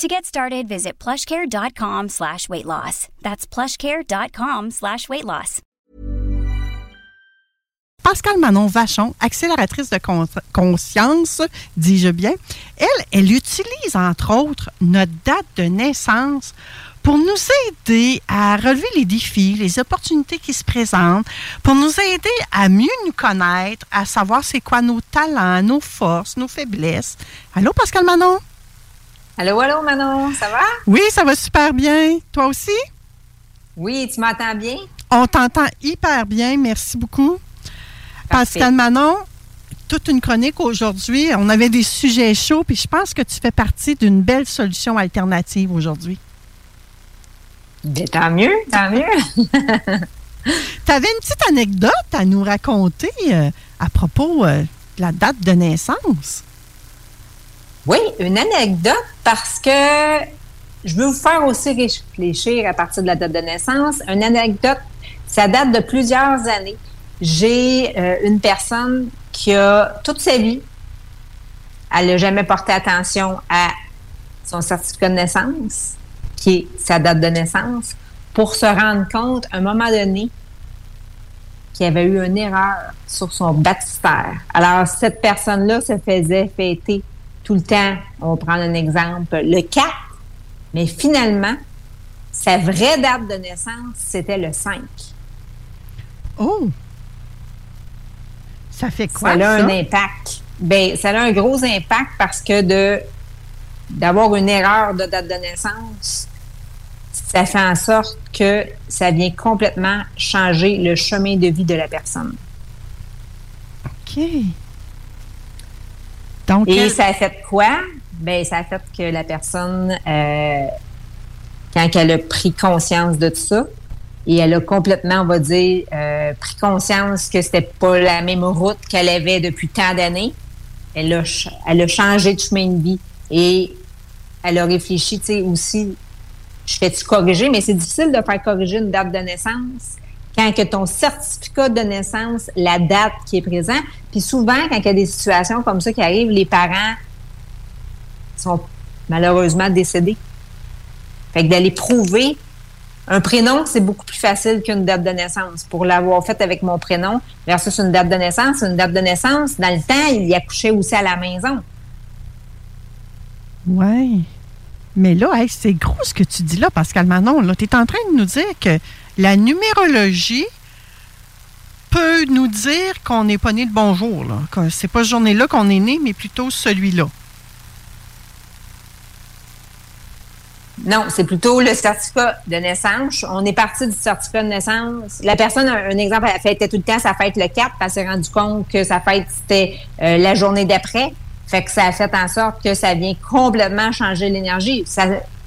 To get started, visit plushcare.com slash weight loss. That's plushcare.com slash weight loss. Pascal Manon Vachon, accélératrice de con- conscience, dis-je bien, elle, elle utilise entre autres notre date de naissance pour nous aider à relever les défis, les opportunités qui se présentent, pour nous aider à mieux nous connaître, à savoir c'est quoi nos talents, nos forces, nos faiblesses. Allô, Pascal Manon? Allô, allô, Manon, ça va? Oui, ça va super bien. Toi aussi? Oui, tu m'entends bien? On t'entend hyper bien. Merci beaucoup. Parfait. Pascal Manon, toute une chronique aujourd'hui. On avait des sujets chauds, puis je pense que tu fais partie d'une belle solution alternative aujourd'hui. Ben, tant mieux, tant mieux. Tu avais une petite anecdote à nous raconter euh, à propos euh, de la date de naissance? Oui, une anecdote parce que je veux vous faire aussi réfléchir à partir de la date de naissance. Une anecdote, ça date de plusieurs années. J'ai euh, une personne qui a toute sa vie, elle n'a jamais porté attention à son certificat de naissance, qui est sa date de naissance, pour se rendre compte, à un moment donné, qu'il y avait eu une erreur sur son baptistère. Alors, cette personne-là se faisait fêter tout le temps, on va prendre un exemple, le 4, mais finalement, sa vraie date de naissance, c'était le 5. Oh! Ça fait quoi, ça a ça? un impact. Ben, ça a un gros impact parce que de d'avoir une erreur de date de naissance, ça fait en sorte que ça vient complètement changer le chemin de vie de la personne. OK. Donc, Et elle- ça a fait quoi? Ben, ça a fait que la personne, euh, quand elle a pris conscience de tout ça, et elle a complètement, on va dire, euh, pris conscience que c'était pas la même route qu'elle avait depuis tant d'années, elle a, elle a changé de chemin de vie. Et elle a réfléchi, tu sais, aussi, je fais-tu corriger? Mais c'est difficile de faire corriger une date de naissance quand que ton certificat de naissance, la date qui est présente. Puis souvent, quand il y a des situations comme ça qui arrivent, les parents sont malheureusement décédés. Fait que d'aller prouver un prénom, c'est beaucoup plus facile qu'une date de naissance. Pour l'avoir fait avec mon prénom versus une date de naissance, une date de naissance, dans le temps, il y accouchait aussi à la maison. Oui. Mais là, hey, c'est gros ce que tu dis là, Pascal Manon. Tu es en train de nous dire que la numérologie peut nous dire qu'on n'est pas né le bon jour. Là. Que c'est pas ce journée-là qu'on est né, mais plutôt celui-là. Non, c'est plutôt le certificat de naissance. On est parti du certificat de naissance. La personne, un, exemple, elle fêtait tout le temps sa fête le 4, puis elle s'est rendu compte que sa fête, c'était euh, la journée d'après. Fait que ça a fait en sorte que ça vient complètement changer l'énergie.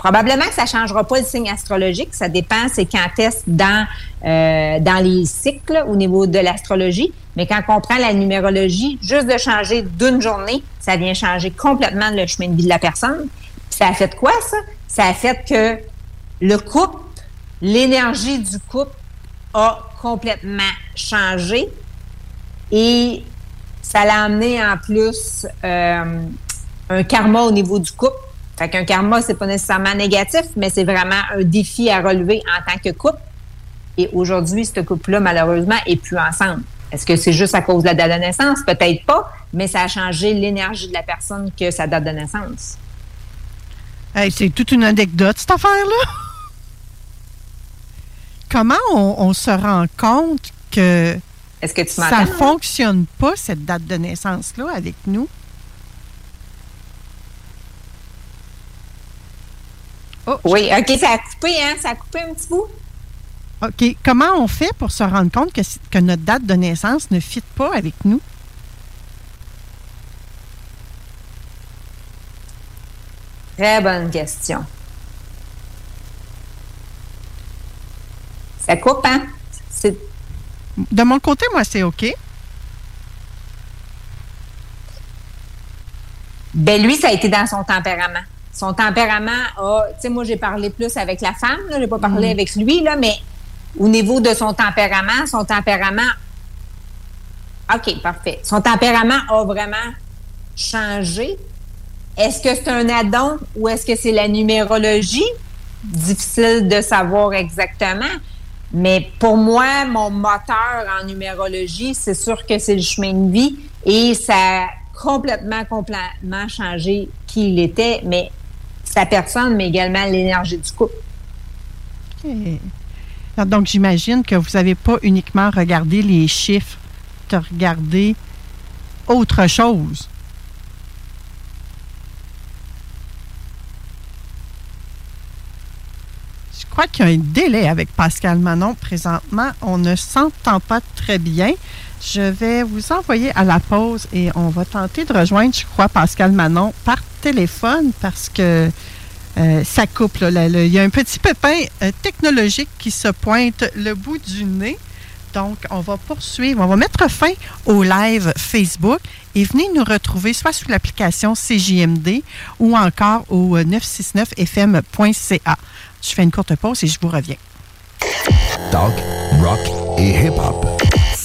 Probablement que ça changera pas le signe astrologique. Ça dépend, c'est quand est-ce dans, euh, dans les cycles au niveau de l'astrologie. Mais quand on prend la numérologie, juste de changer d'une journée, ça vient changer complètement le chemin de vie de la personne. Ça a fait quoi, ça? Ça a fait que le couple, l'énergie du couple a complètement changé et ça l'a amené en plus euh, un karma au niveau du couple. Fait qu'un karma, c'est pas nécessairement négatif, mais c'est vraiment un défi à relever en tant que couple. Et aujourd'hui, ce couple-là, malheureusement, est plus ensemble. Est-ce que c'est juste à cause de la date de naissance? Peut-être pas, mais ça a changé l'énergie de la personne que sa date de naissance. Hey, c'est toute une anecdote, cette affaire-là. comment on, se rend compte que, Est-ce que tu ça ne fonctionne pas, cette date de naissance-là, avec nous? Oh, oui, OK, ça a coupé, hein? Ça a coupé un petit bout. OK. Comment on fait pour se rendre compte que, que notre date de naissance ne fit pas avec nous? Très bonne question. Ça coupe, hein? De mon côté, moi, c'est OK. Ben lui, ça a été dans son tempérament. Son tempérament a, tu sais, moi j'ai parlé plus avec la femme, je n'ai pas parlé mm. avec lui, là, mais au niveau de son tempérament, son tempérament, OK, parfait. Son tempérament a vraiment changé. Est-ce que c'est un addon ou est-ce que c'est la numérologie? Difficile de savoir exactement. Mais pour moi, mon moteur en numérologie, c'est sûr que c'est le chemin de vie et ça a complètement, complètement changé qui il était, mais personne, mais également l'énergie du couple. Donc, j'imagine que vous n'avez pas uniquement regardé les chiffres, de regarder autre chose. Je crois qu'il y a un délai avec Pascal Manon présentement. On ne s'entend pas très bien. Je vais vous envoyer à la pause et on va tenter de rejoindre, je crois, Pascal Manon par téléphone parce que euh, ça coupe. il y a un petit pépin euh, technologique qui se pointe le bout du nez. Donc, on va poursuivre. On va mettre fin au live Facebook et venez nous retrouver soit sur l'application CJMD ou encore au 969fm.ca. Je fais une courte pause et je vous reviens. Talk, rock et hip-hop.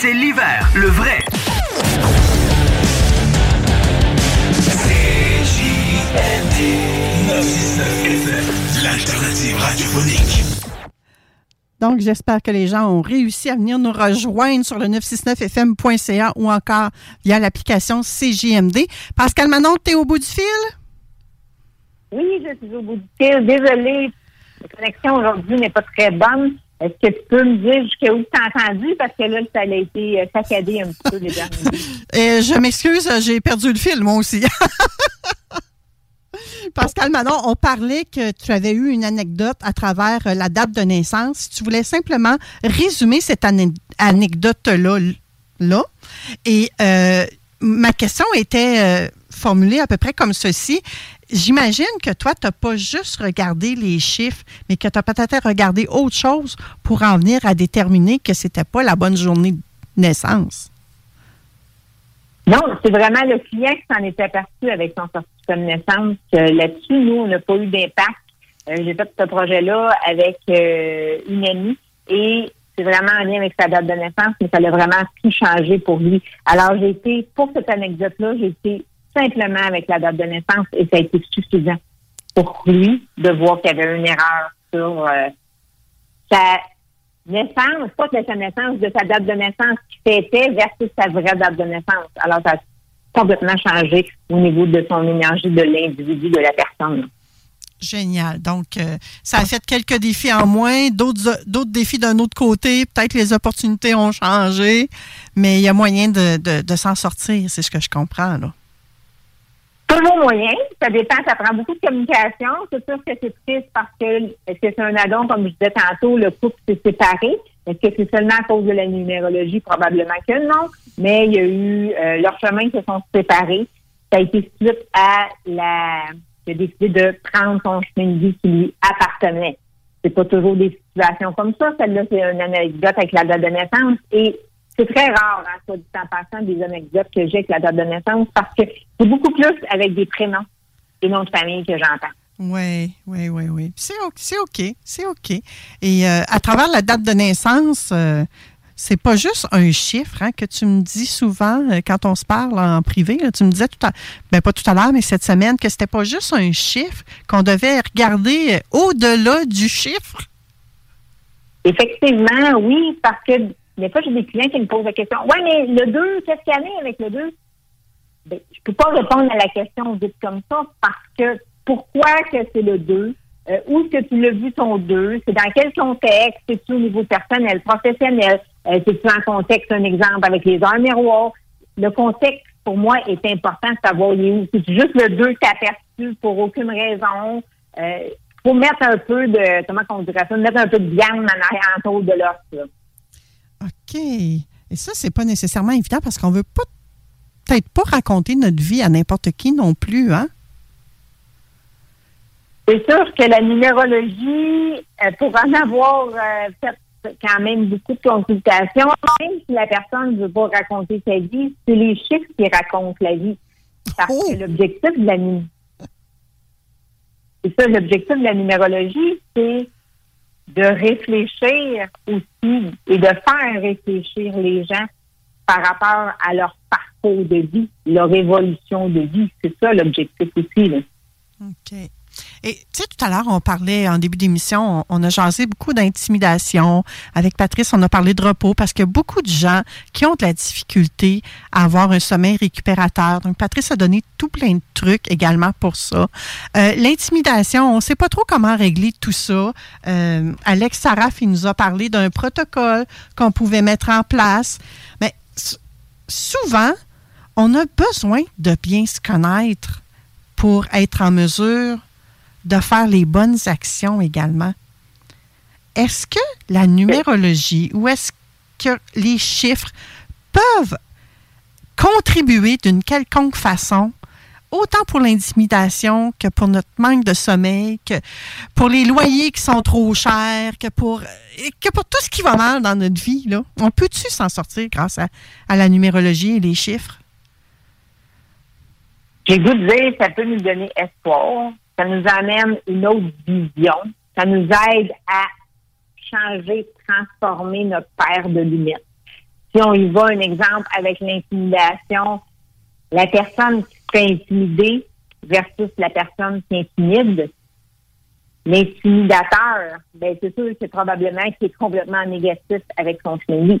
c'est l'hiver, le vrai. l'alternative radiophonique. Donc, j'espère que les gens ont réussi à venir nous rejoindre sur le 969fm.ca ou encore via l'application CJMD. Pascal Manon, tu es au bout du fil? Oui, je suis au bout du fil. Désolée, la connexion aujourd'hui n'est pas très bonne. Est-ce que tu peux me dire jusqu'à où tu as entendu? Parce que là, ça a été euh, saccadé un petit peu les derniers Et Je m'excuse, j'ai perdu le fil, moi aussi. Pascal Manon, on parlait que tu avais eu une anecdote à travers euh, la date de naissance. Tu voulais simplement résumer cette anecdote-là, là, et euh, ma question était formulée à peu près comme ceci j'imagine que toi, tu n'as pas juste regardé les chiffres, mais que tu as peut-être regardé autre chose pour en venir à déterminer que ce n'était pas la bonne journée de naissance. Non, c'est vraiment le client qui s'en est aperçu avec son certificat de naissance. Là-dessus, nous, on n'a pas eu d'impact. Euh, j'ai fait ce projet-là avec euh, une amie et c'est vraiment en lien avec sa date de naissance, mais ça a vraiment tout changé pour lui. Alors, j'ai été, pour cette anecdote-là, j'ai été simplement avec la date de naissance et ça a été suffisant pour lui de voir qu'il y avait une erreur sur euh, sa naissance, pas de sa naissance, de sa date de naissance qui fêtait versus sa vraie date de naissance. Alors, ça a complètement changé au niveau de son énergie de l'individu, de la personne. Génial. Donc, euh, ça a fait quelques défis en moins, d'autres défis d'un autre côté. Peut-être les opportunités ont changé, mais il y a moyen de, de, de s'en sortir, c'est ce que je comprends. Là. Toujours moyen. Ça dépend, ça prend beaucoup de communication. C'est sûr que c'est triste parce que est-ce que c'est un addon, comme je disais tantôt, le couple s'est séparé? Est-ce que c'est seulement à cause de la numérologie? Probablement que non. Mais il y a eu euh, leurs chemins se sont séparés. Ça a été suite à la il a décidé de prendre son chemin de vie qui lui appartenait. C'est pas toujours des situations comme ça. Celle-là, c'est une anecdote avec la date de naissance. Et c'est très rare, hein, soit du temps passant, des anecdotes que j'ai avec la date de naissance parce que c'est beaucoup plus avec des prénoms et noms de famille que j'entends. Oui, oui, oui, oui. C'est OK, c'est OK. Et euh, à travers la date de naissance, euh, c'est pas juste un chiffre hein, que tu me dis souvent euh, quand on se parle en privé. tu me disais tout à ben pas tout à l'heure, mais cette semaine, que c'était pas juste un chiffre, qu'on devait regarder au-delà du chiffre. Effectivement, oui, parce que des fois, j'ai des clients qui me posent la question Ouais, mais le 2, qu'est-ce qu'il y a avec le 2? Ben, je peux pas répondre à la question vite comme ça parce que pourquoi que c'est le 2? Euh, où est-ce que tu l'as vu ton 2? C'est dans quel contexte? C'est-tu au niveau personnel, professionnel? Euh, C'est-tu en contexte, un exemple, avec les heures miroirs? Le contexte, pour moi, est important de savoir il est où? C'est juste le 2 que aperçu pour aucune raison. Euh, faut mettre un peu de, comment on dirait ça, mettre un peu de viande en autour de l'os. OK. Et ça, c'est pas nécessairement évident parce qu'on veut pas peut-être pas raconter notre vie à n'importe qui non plus, hein? C'est sûr que la numérologie, euh, pour en avoir euh, fait quand même beaucoup de consultations, même si la personne ne veut pas raconter sa vie, c'est les chiffres qui racontent la vie. Parce que oh! l'objectif de la c'est ça, l'objectif de la numérologie, c'est de réfléchir aussi et de faire réfléchir les gens par rapport à leur parcours de vie, leur évolution de vie. C'est ça l'objectif aussi. OK. Et tu sais, tout à l'heure, on parlait en début d'émission, on, a jasé beaucoup d'intimidation. Avec Patrice, on a parlé de repos parce qu'il y a beaucoup de gens qui ont de la difficulté à avoir un sommeil récupérateur. Donc, Patrice a donné tout plein de trucs également pour ça. Euh, l'intimidation, on ne sait pas trop comment régler tout ça. Euh, Alex Saraf, il nous a parlé d'un protocole qu'on pouvait mettre en place. Mais souvent, on a besoin de bien se connaître pour être en mesure de faire les bonnes actions également. Est-ce que la numérologie ou est-ce que les chiffres peuvent contribuer d'une quelconque façon, autant pour l'intimidation que pour notre manque de sommeil, que pour les loyers qui sont trop chers, que pour, que pour tout ce qui va mal dans notre vie? On peut-tu s'en sortir grâce à, la numérologie et les chiffres? J'ai goût de dire, ça peut nous donner espoir, ça nous amène une autre vision. Ça nous aide à changer, transformer notre paire de lunettes. Si on y va, un exemple avec l'intimidation, la personne qui se fait intimider versus la personne qui intimide, l'intimidateur, ben c'est sûr c'est probablement qui est complètement négatif avec son suivi.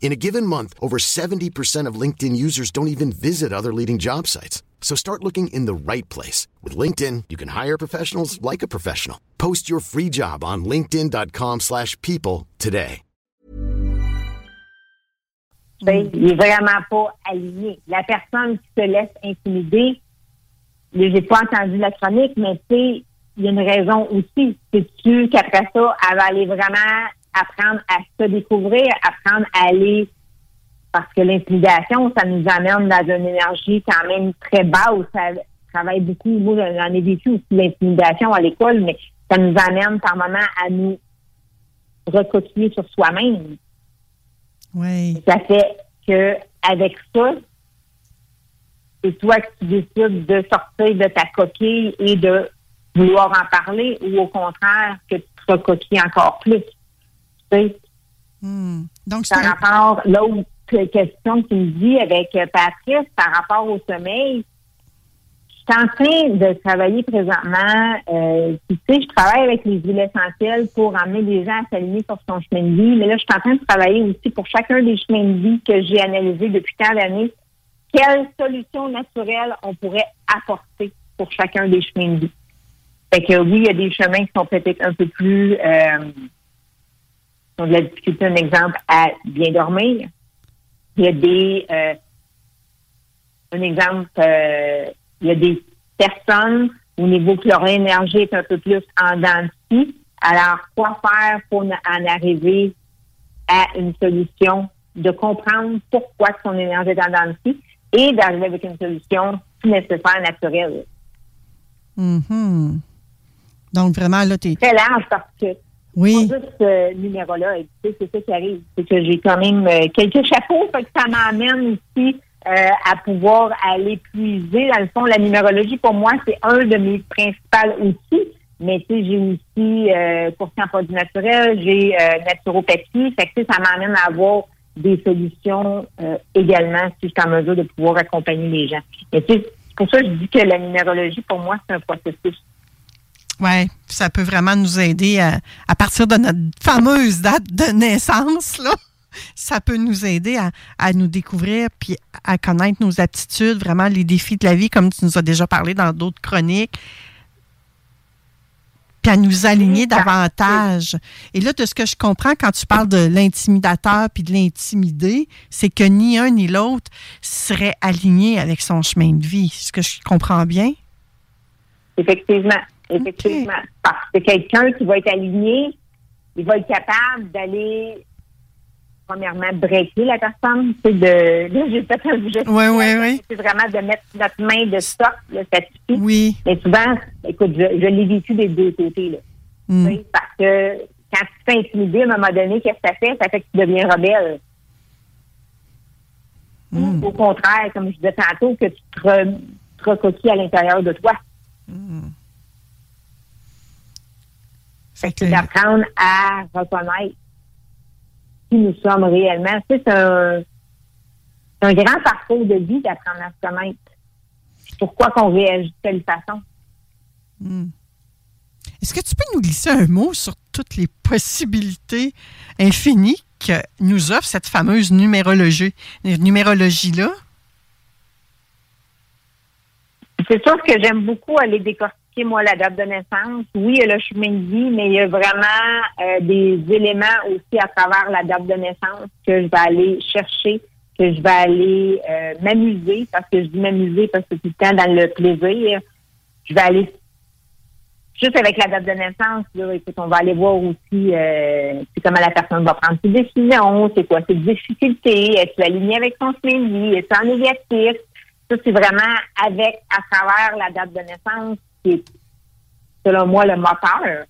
In a given month, over 70% of LinkedIn users don't even visit other leading job sites. So start looking in the right place. With LinkedIn, you can hire professionals like a professional. Post your free job on linkedin.com slash people today. Il est vraiment pas aligné. La personne qui se laisse intimider, j'ai pas entendu la chronique, mais tu il y a une raison aussi. C'est-tu qu'après ça, elle va aller vraiment apprendre à se découvrir, apprendre à aller parce que l'intimidation, ça nous amène dans une énergie quand même très basse. Ça travaille beaucoup. Moi, j'en ai vécu aussi l'intimidation à l'école, mais ça nous amène par moment à nous recopier sur soi-même. Oui. Ça fait que avec ça, c'est toi que tu décides de sortir de ta coquille et de vouloir en parler ou au contraire que tu te recoquilles encore plus. Sais? Hmm. Donc, Par rapport, l'autre question que tu me dis avec Patrice, par rapport au sommeil, je suis en train de travailler présentement, euh, tu sais, je travaille avec les huiles essentielles pour amener les gens à s'aligner sur son chemin de vie, mais là, je suis en train de travailler aussi pour chacun des chemins de vie que j'ai analysés depuis tant d'années, quelles solutions naturelles on pourrait apporter pour chacun des chemins de vie? Fait que oui, il y a des chemins qui sont peut-être un peu plus euh, qui ont de la difficulté, un exemple, à bien dormir. Il y a des euh, un exemple, euh, il y a des personnes au niveau que leur énergie est un peu plus en dents de. Alors, quoi faire pour en arriver à une solution, de comprendre pourquoi son énergie est en dents de et d'arriver avec une solution si nécessaire, naturelle? Mhm. Donc, vraiment, là, tu es. Très large parce que Oui. pas juste ce sais, c'est ça qui arrive. C'est que j'ai quand même euh, quelques chapeaux, fait que ça m'amène aussi euh, à pouvoir aller puiser. Dans le fond, la numérologie, pour moi, c'est un de mes principaux outils. Mais tu sais, j'ai aussi euh, en produits naturels, j'ai euh, naturopathie. Fait que ça m'amène à avoir des solutions euh, également si je suis en mesure de pouvoir accompagner les gens. Et c'est pour ça que je dis que la numérologie, pour moi, c'est un processus. Oui, ça peut vraiment nous aider à, à partir de notre fameuse date de naissance, là. Ça peut nous aider à, à nous découvrir puis à connaître nos aptitudes, vraiment les défis de la vie, comme tu nous as déjà parlé dans d'autres chroniques, puis à nous aligner davantage. Et là, de ce que je comprends quand tu parles de l'intimidateur puis de l'intimider, c'est que ni un ni l'autre serait aligné avec son chemin de vie. Est-ce que je comprends bien? Effectivement, effectivement. Parce que quelqu'un qui va être aligné, il va être capable d'aller, premièrement, breaker la personne. C'est de, là, j'ai fait un geste. Oui, oui, oui. C'est vraiment de mettre notre main de stock, là, ça suffit. Oui. Mais souvent, écoute, je, je l'ai vécu des deux côtés, là. Mm. Sais, Parce que quand tu te fais intimider, à un moment donné, qu'est-ce que ça fait? Ça fait que tu deviens rebelle. Mm. Ou Au contraire, comme je disais tantôt, que tu te, re- te recoquilles à l'intérieur de toi. Que- c'est d'apprendre à reconnaître qui nous sommes réellement. Tu sais, C'est un, un grand parcours de vie d'apprendre à se connaître. Pourquoi qu'on réagit de telle façon? Hmm. Est-ce que tu peux nous glisser un mot sur toutes les possibilités infinies que nous offre cette fameuse numérologie, numérologie-là? C'est sûr que j'aime beaucoup aller décortiquer, moi, la date de naissance. Oui, il y a le chemin de vie, mais il y a vraiment euh, des éléments aussi à travers la date de naissance que je vais aller chercher, que je vais aller euh, m'amuser, parce que je dis m'amuser parce que tout le temps dans le plaisir. Je vais aller juste avec la date de naissance, là, écoute, on va aller voir aussi euh, c'est comment la personne va prendre ses décisions, c'est quoi ses difficultés, est-ce aligné avec son chemin de vie, est-ce en négatif. Ça, c'est vraiment avec, à travers la date de naissance, qui est, selon moi, le moteur.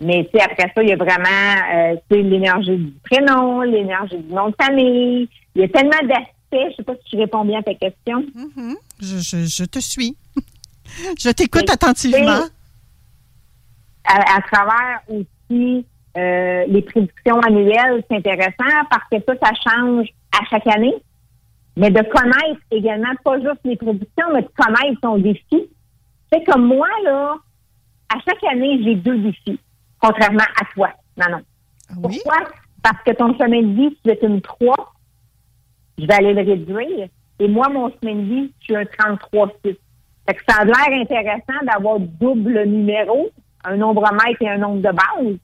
Mais, après ça, il y a vraiment, euh, l'énergie du prénom, l'énergie du nom de famille. Il y a tellement d'aspects. Je sais pas si tu réponds bien à ta question. Mhm. Je, je- je te suis. je t'écoute attentivement. à, à travers aussi euh, les prédictions annuelles, c'est intéressant parce que ça, ça change à chaque année. Mais de connaître également, pas juste les prédictions, mais de connaître son défi. C'est comme moi, là, à chaque année, j'ai deux défis, contrairement à toi, Manon. Oui? Pourquoi? Parce que ton chemin de vie, tu es une 3, je vais aller le réduire. Et moi, mon chemin de vie, je suis un 33-6. Fait que ça a l'air intéressant d'avoir double numéro, un nombromètre et un nombre de base.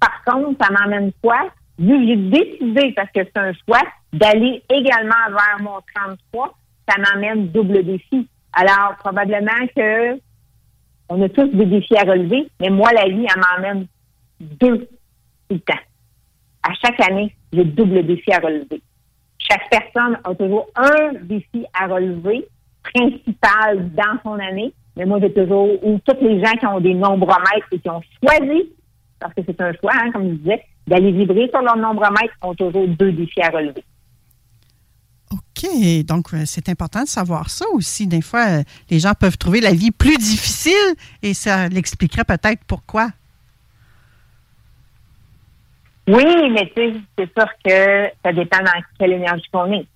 Par contre, ça m'emmène quoi? Vu que j'ai décidé, parce que c'est un choix, d'aller également vers mon 33, ça m'emmène double défi. Alors, probablement que on a tous des défis à relever, mais moi, la vie, elle m'emmène deux le temps. À chaque année, j'ai double défi à relever. Chaque personne a toujours un défi à relever principal dans son année, mais moi, j'ai toujours, ou tous les gens qui ont des nombromètres et qui ont choisi, parce que c'est un choix, hein, comme je disais, d'aller vibrer sur leur nombromètre, ont toujours deux défis à relever. OK. Donc, euh, c'est important de savoir ça aussi. Des fois, euh, les gens peuvent trouver la vie plus difficile et ça l'expliquerait peut-être pourquoi. Oui, mais tu sais, c'est sûr que ça dépend dans quelle énergie qu'on est.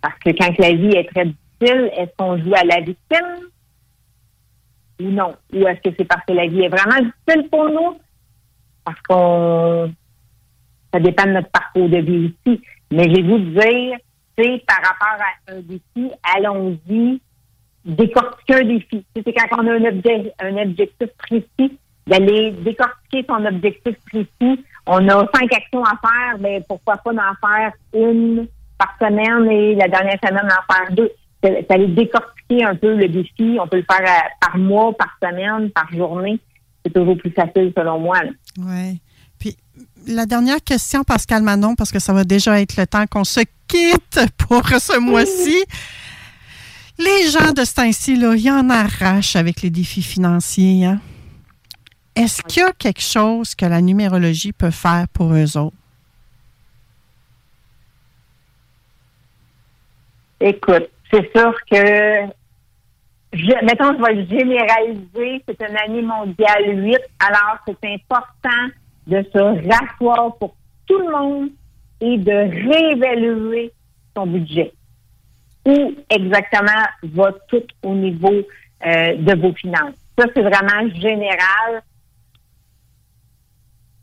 Parce que quand la vie est très difficile, est-ce qu'on joue à la victime ou non? Ou est-ce que c'est parce que la vie est vraiment difficile pour nous? Parce qu'on ça dépend de notre parcours de vie aussi. Mais je vais vous dire, par rapport à un défi, allons-y, décortiquer un défi. C'est quand on a un, objectif précis, d'aller décortiquer son objectif précis. On a cinq actions à faire, mais pourquoi pas d'en faire une par semaine et la dernière semaine d'en faire deux. C'est aller décortiquer un peu le défi. On peut le faire par mois, par semaine, par journée. C'est toujours plus facile selon moi. Oui. Puis la dernière question, Pascal Manon, parce que ça va déjà être le temps qu'on se quitte pour ce mois-ci. Les gens de ce temps-ci, ils en arrachent avec les défis financiers. Hein? Est-ce qu'il y a quelque chose que la numérologie peut faire pour eux autres? Écoute, c'est sûr que, je, mettons, je vais généraliser, c'est une année mondiale 8, alors c'est important de se rasseoir pour tout le monde et de réévaluer son budget. Où exactement va tout au niveau euh, de vos finances? Ça, c'est vraiment général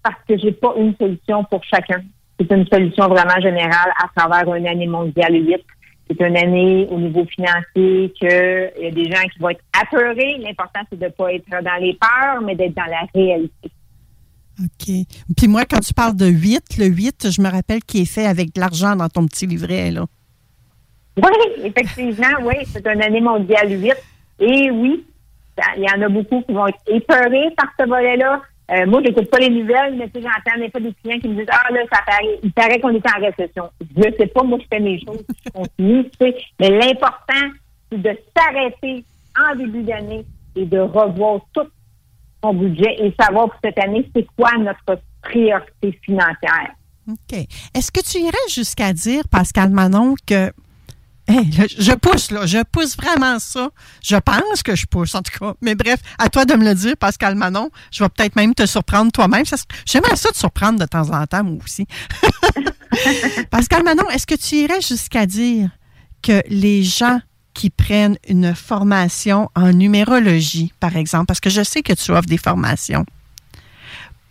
parce que j'ai pas une solution pour chacun. C'est une solution vraiment générale à travers une année mondiale 8. C'est une année au niveau financier que il y a des gens qui vont être apeurés. L'important, c'est de ne pas être dans les peurs, mais d'être dans la réalité. OK. Puis moi, quand tu parles de 8, le 8, je me rappelle qu'il est fait avec de l'argent dans ton petit livret, là. Oui, effectivement, oui. C'est une année mondiale 8. Et oui, il y en a beaucoup qui vont être épeurés par ce volet-là. Euh, moi, je n'écoute pas les nouvelles, mais sais, j'entends des fois des clients qui me disent Ah là, ça paraît, il paraît qu'on est en récession. Je ne sais pas, moi je fais mes choses, je continue, tu sais. Mais l'important, c'est de s'arrêter en début d'année et de revoir tout son budget et savoir pour cette année, c'est quoi notre priorité financière. OK. Est-ce que tu irais jusqu'à dire, Pascal Manon, que je pousse, là, je pousse vraiment ça. Je pense que je pousse, en tout cas. Mais bref, à toi de me le dire, Pascal Manon. Je vais peut-être même te surprendre toi-même. J'aimerais ça te surprendre de temps en temps, moi aussi. Pascal Manon, est-ce que tu irais jusqu'à dire que les gens qui prennent une formation en numérologie, par exemple, parce que je sais que tu offres des formations,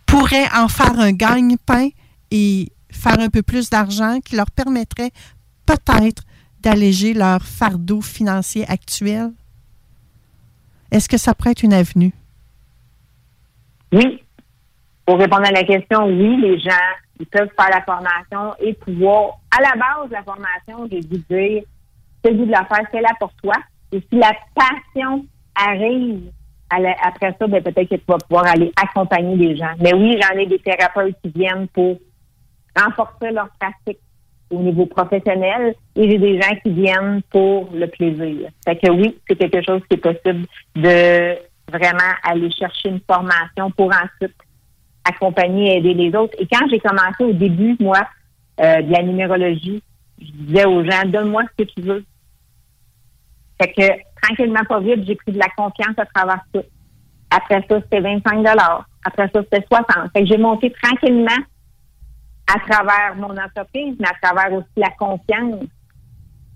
pourraient en faire un gagne-pain et faire un peu plus d'argent qui leur permettrait peut-être d'alléger leur fardeau financier actuel? Est-ce que ça pourrait être une avenue? Oui. Pour répondre à la question, oui, les gens ils peuvent faire la formation et pouvoir, à la base de la formation, j'ai dû dire, le goût de la faire, là pour toi. Et si la passion arrive après ça, ben, peut-être que tu vas pouvoir aller accompagner les gens. Mais oui, j'en ai des thérapeutes qui viennent pour renforcer leur pratique au niveau professionnel et j'ai des gens qui viennent pour le plaisir. Fait que oui, c'est quelque chose qui est possible de vraiment aller chercher une formation pour ensuite accompagner et aider les autres. Et quand j'ai commencé au début, moi, euh, de la numérologie, je disais aux gens, donne-moi ce que tu veux. Fait que tranquillement, pas vite, j'ai pris de la confiance à travers tout. Après ça, c'était 25 Après ça, c'était 60 Fait que j'ai monté tranquillement à travers mon entreprise, mais à travers aussi la confiance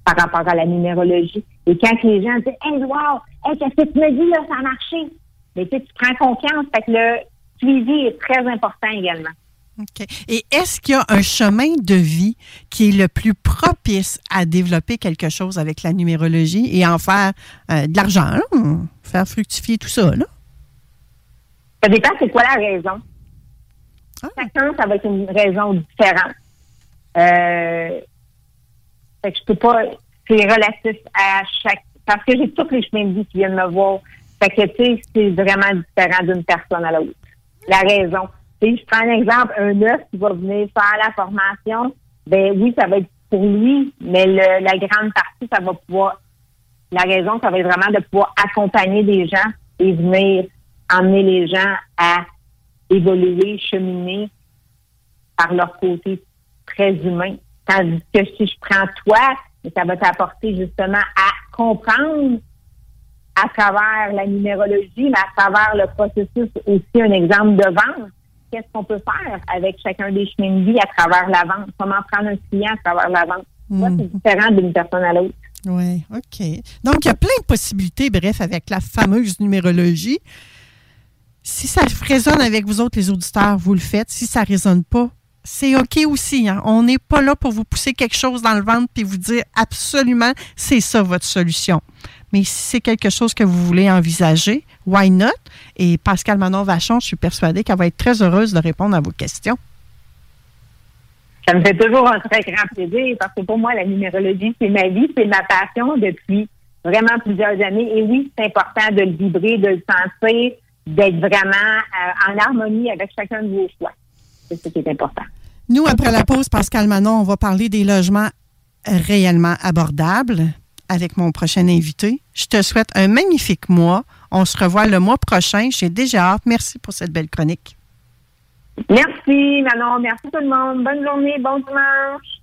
par rapport à la numérologie. Et quand les gens disent Hey, wow, hey, qu'est-ce que tu me dis là, ça a marché? Mais tu, sais, tu prends confiance, fait que le suivi est très important également. OK. Et est-ce qu'il y a un chemin de vie qui est le plus propice à développer quelque chose avec la numérologie et en faire euh, de l'argent, faire fructifier tout ça? Là? Ça dépend c'est quoi la raison. Ah. Chacun, ça va être une raison différente. Euh, fait que je peux pas. C'est relatif à chaque. Parce que j'ai tous les chemins de vie qui viennent me voir. Fait que, tu sais, c'est vraiment différent d'une personne à l'autre. La raison. Si je prends un exemple, un neuf qui va venir faire la formation, ben oui, ça va être pour lui, mais la grande partie, ça va pouvoir. La raison, ça va être vraiment de pouvoir accompagner des gens et venir emmener les gens à évoluer, cheminer par leur côté très humain. Tandis que si je prends toi, ça va t'apporter justement à comprendre à travers la numérologie, mais à travers le processus aussi un exemple de vente. Qu'est-ce qu'on peut faire avec chacun des chemins de vie à travers la vente? Comment prendre un client à travers la vente? Ça, c'est différent d'une personne à l'autre. Oui, OK. Donc, il y a plein de possibilités, bref, avec la fameuse numérologie. Si ça résonne avec vous autres, les auditeurs, vous le faites. Si ça ne résonne pas, c'est OK aussi. Hein. On n'est pas là pour vous pousser quelque chose dans le ventre puis vous dire absolument c'est ça votre solution. Mais si c'est quelque chose que vous voulez envisager, why not? Et Pascal Manon Vachon, je suis persuadée qu'elle va être très heureuse de répondre à vos questions. Ça me fait toujours un très grand plaisir parce que pour moi, la numérologie, c'est ma vie, c'est ma passion depuis vraiment plusieurs années. Et oui, c'est important de le vibrer, de le sentir, d'être vraiment euh, en harmonie avec chacun de vos choix. C'est ce qui est important. Nous, après la pause, Pascal Manon, on va parler des logements réellement abordables avec mon prochain invité. Je te souhaite un magnifique mois. On se revoit le mois prochain. J'ai déjà hâte. Merci pour cette belle chronique. Merci, Manon. Merci tout le monde. Bonne journée. Bon dimanche.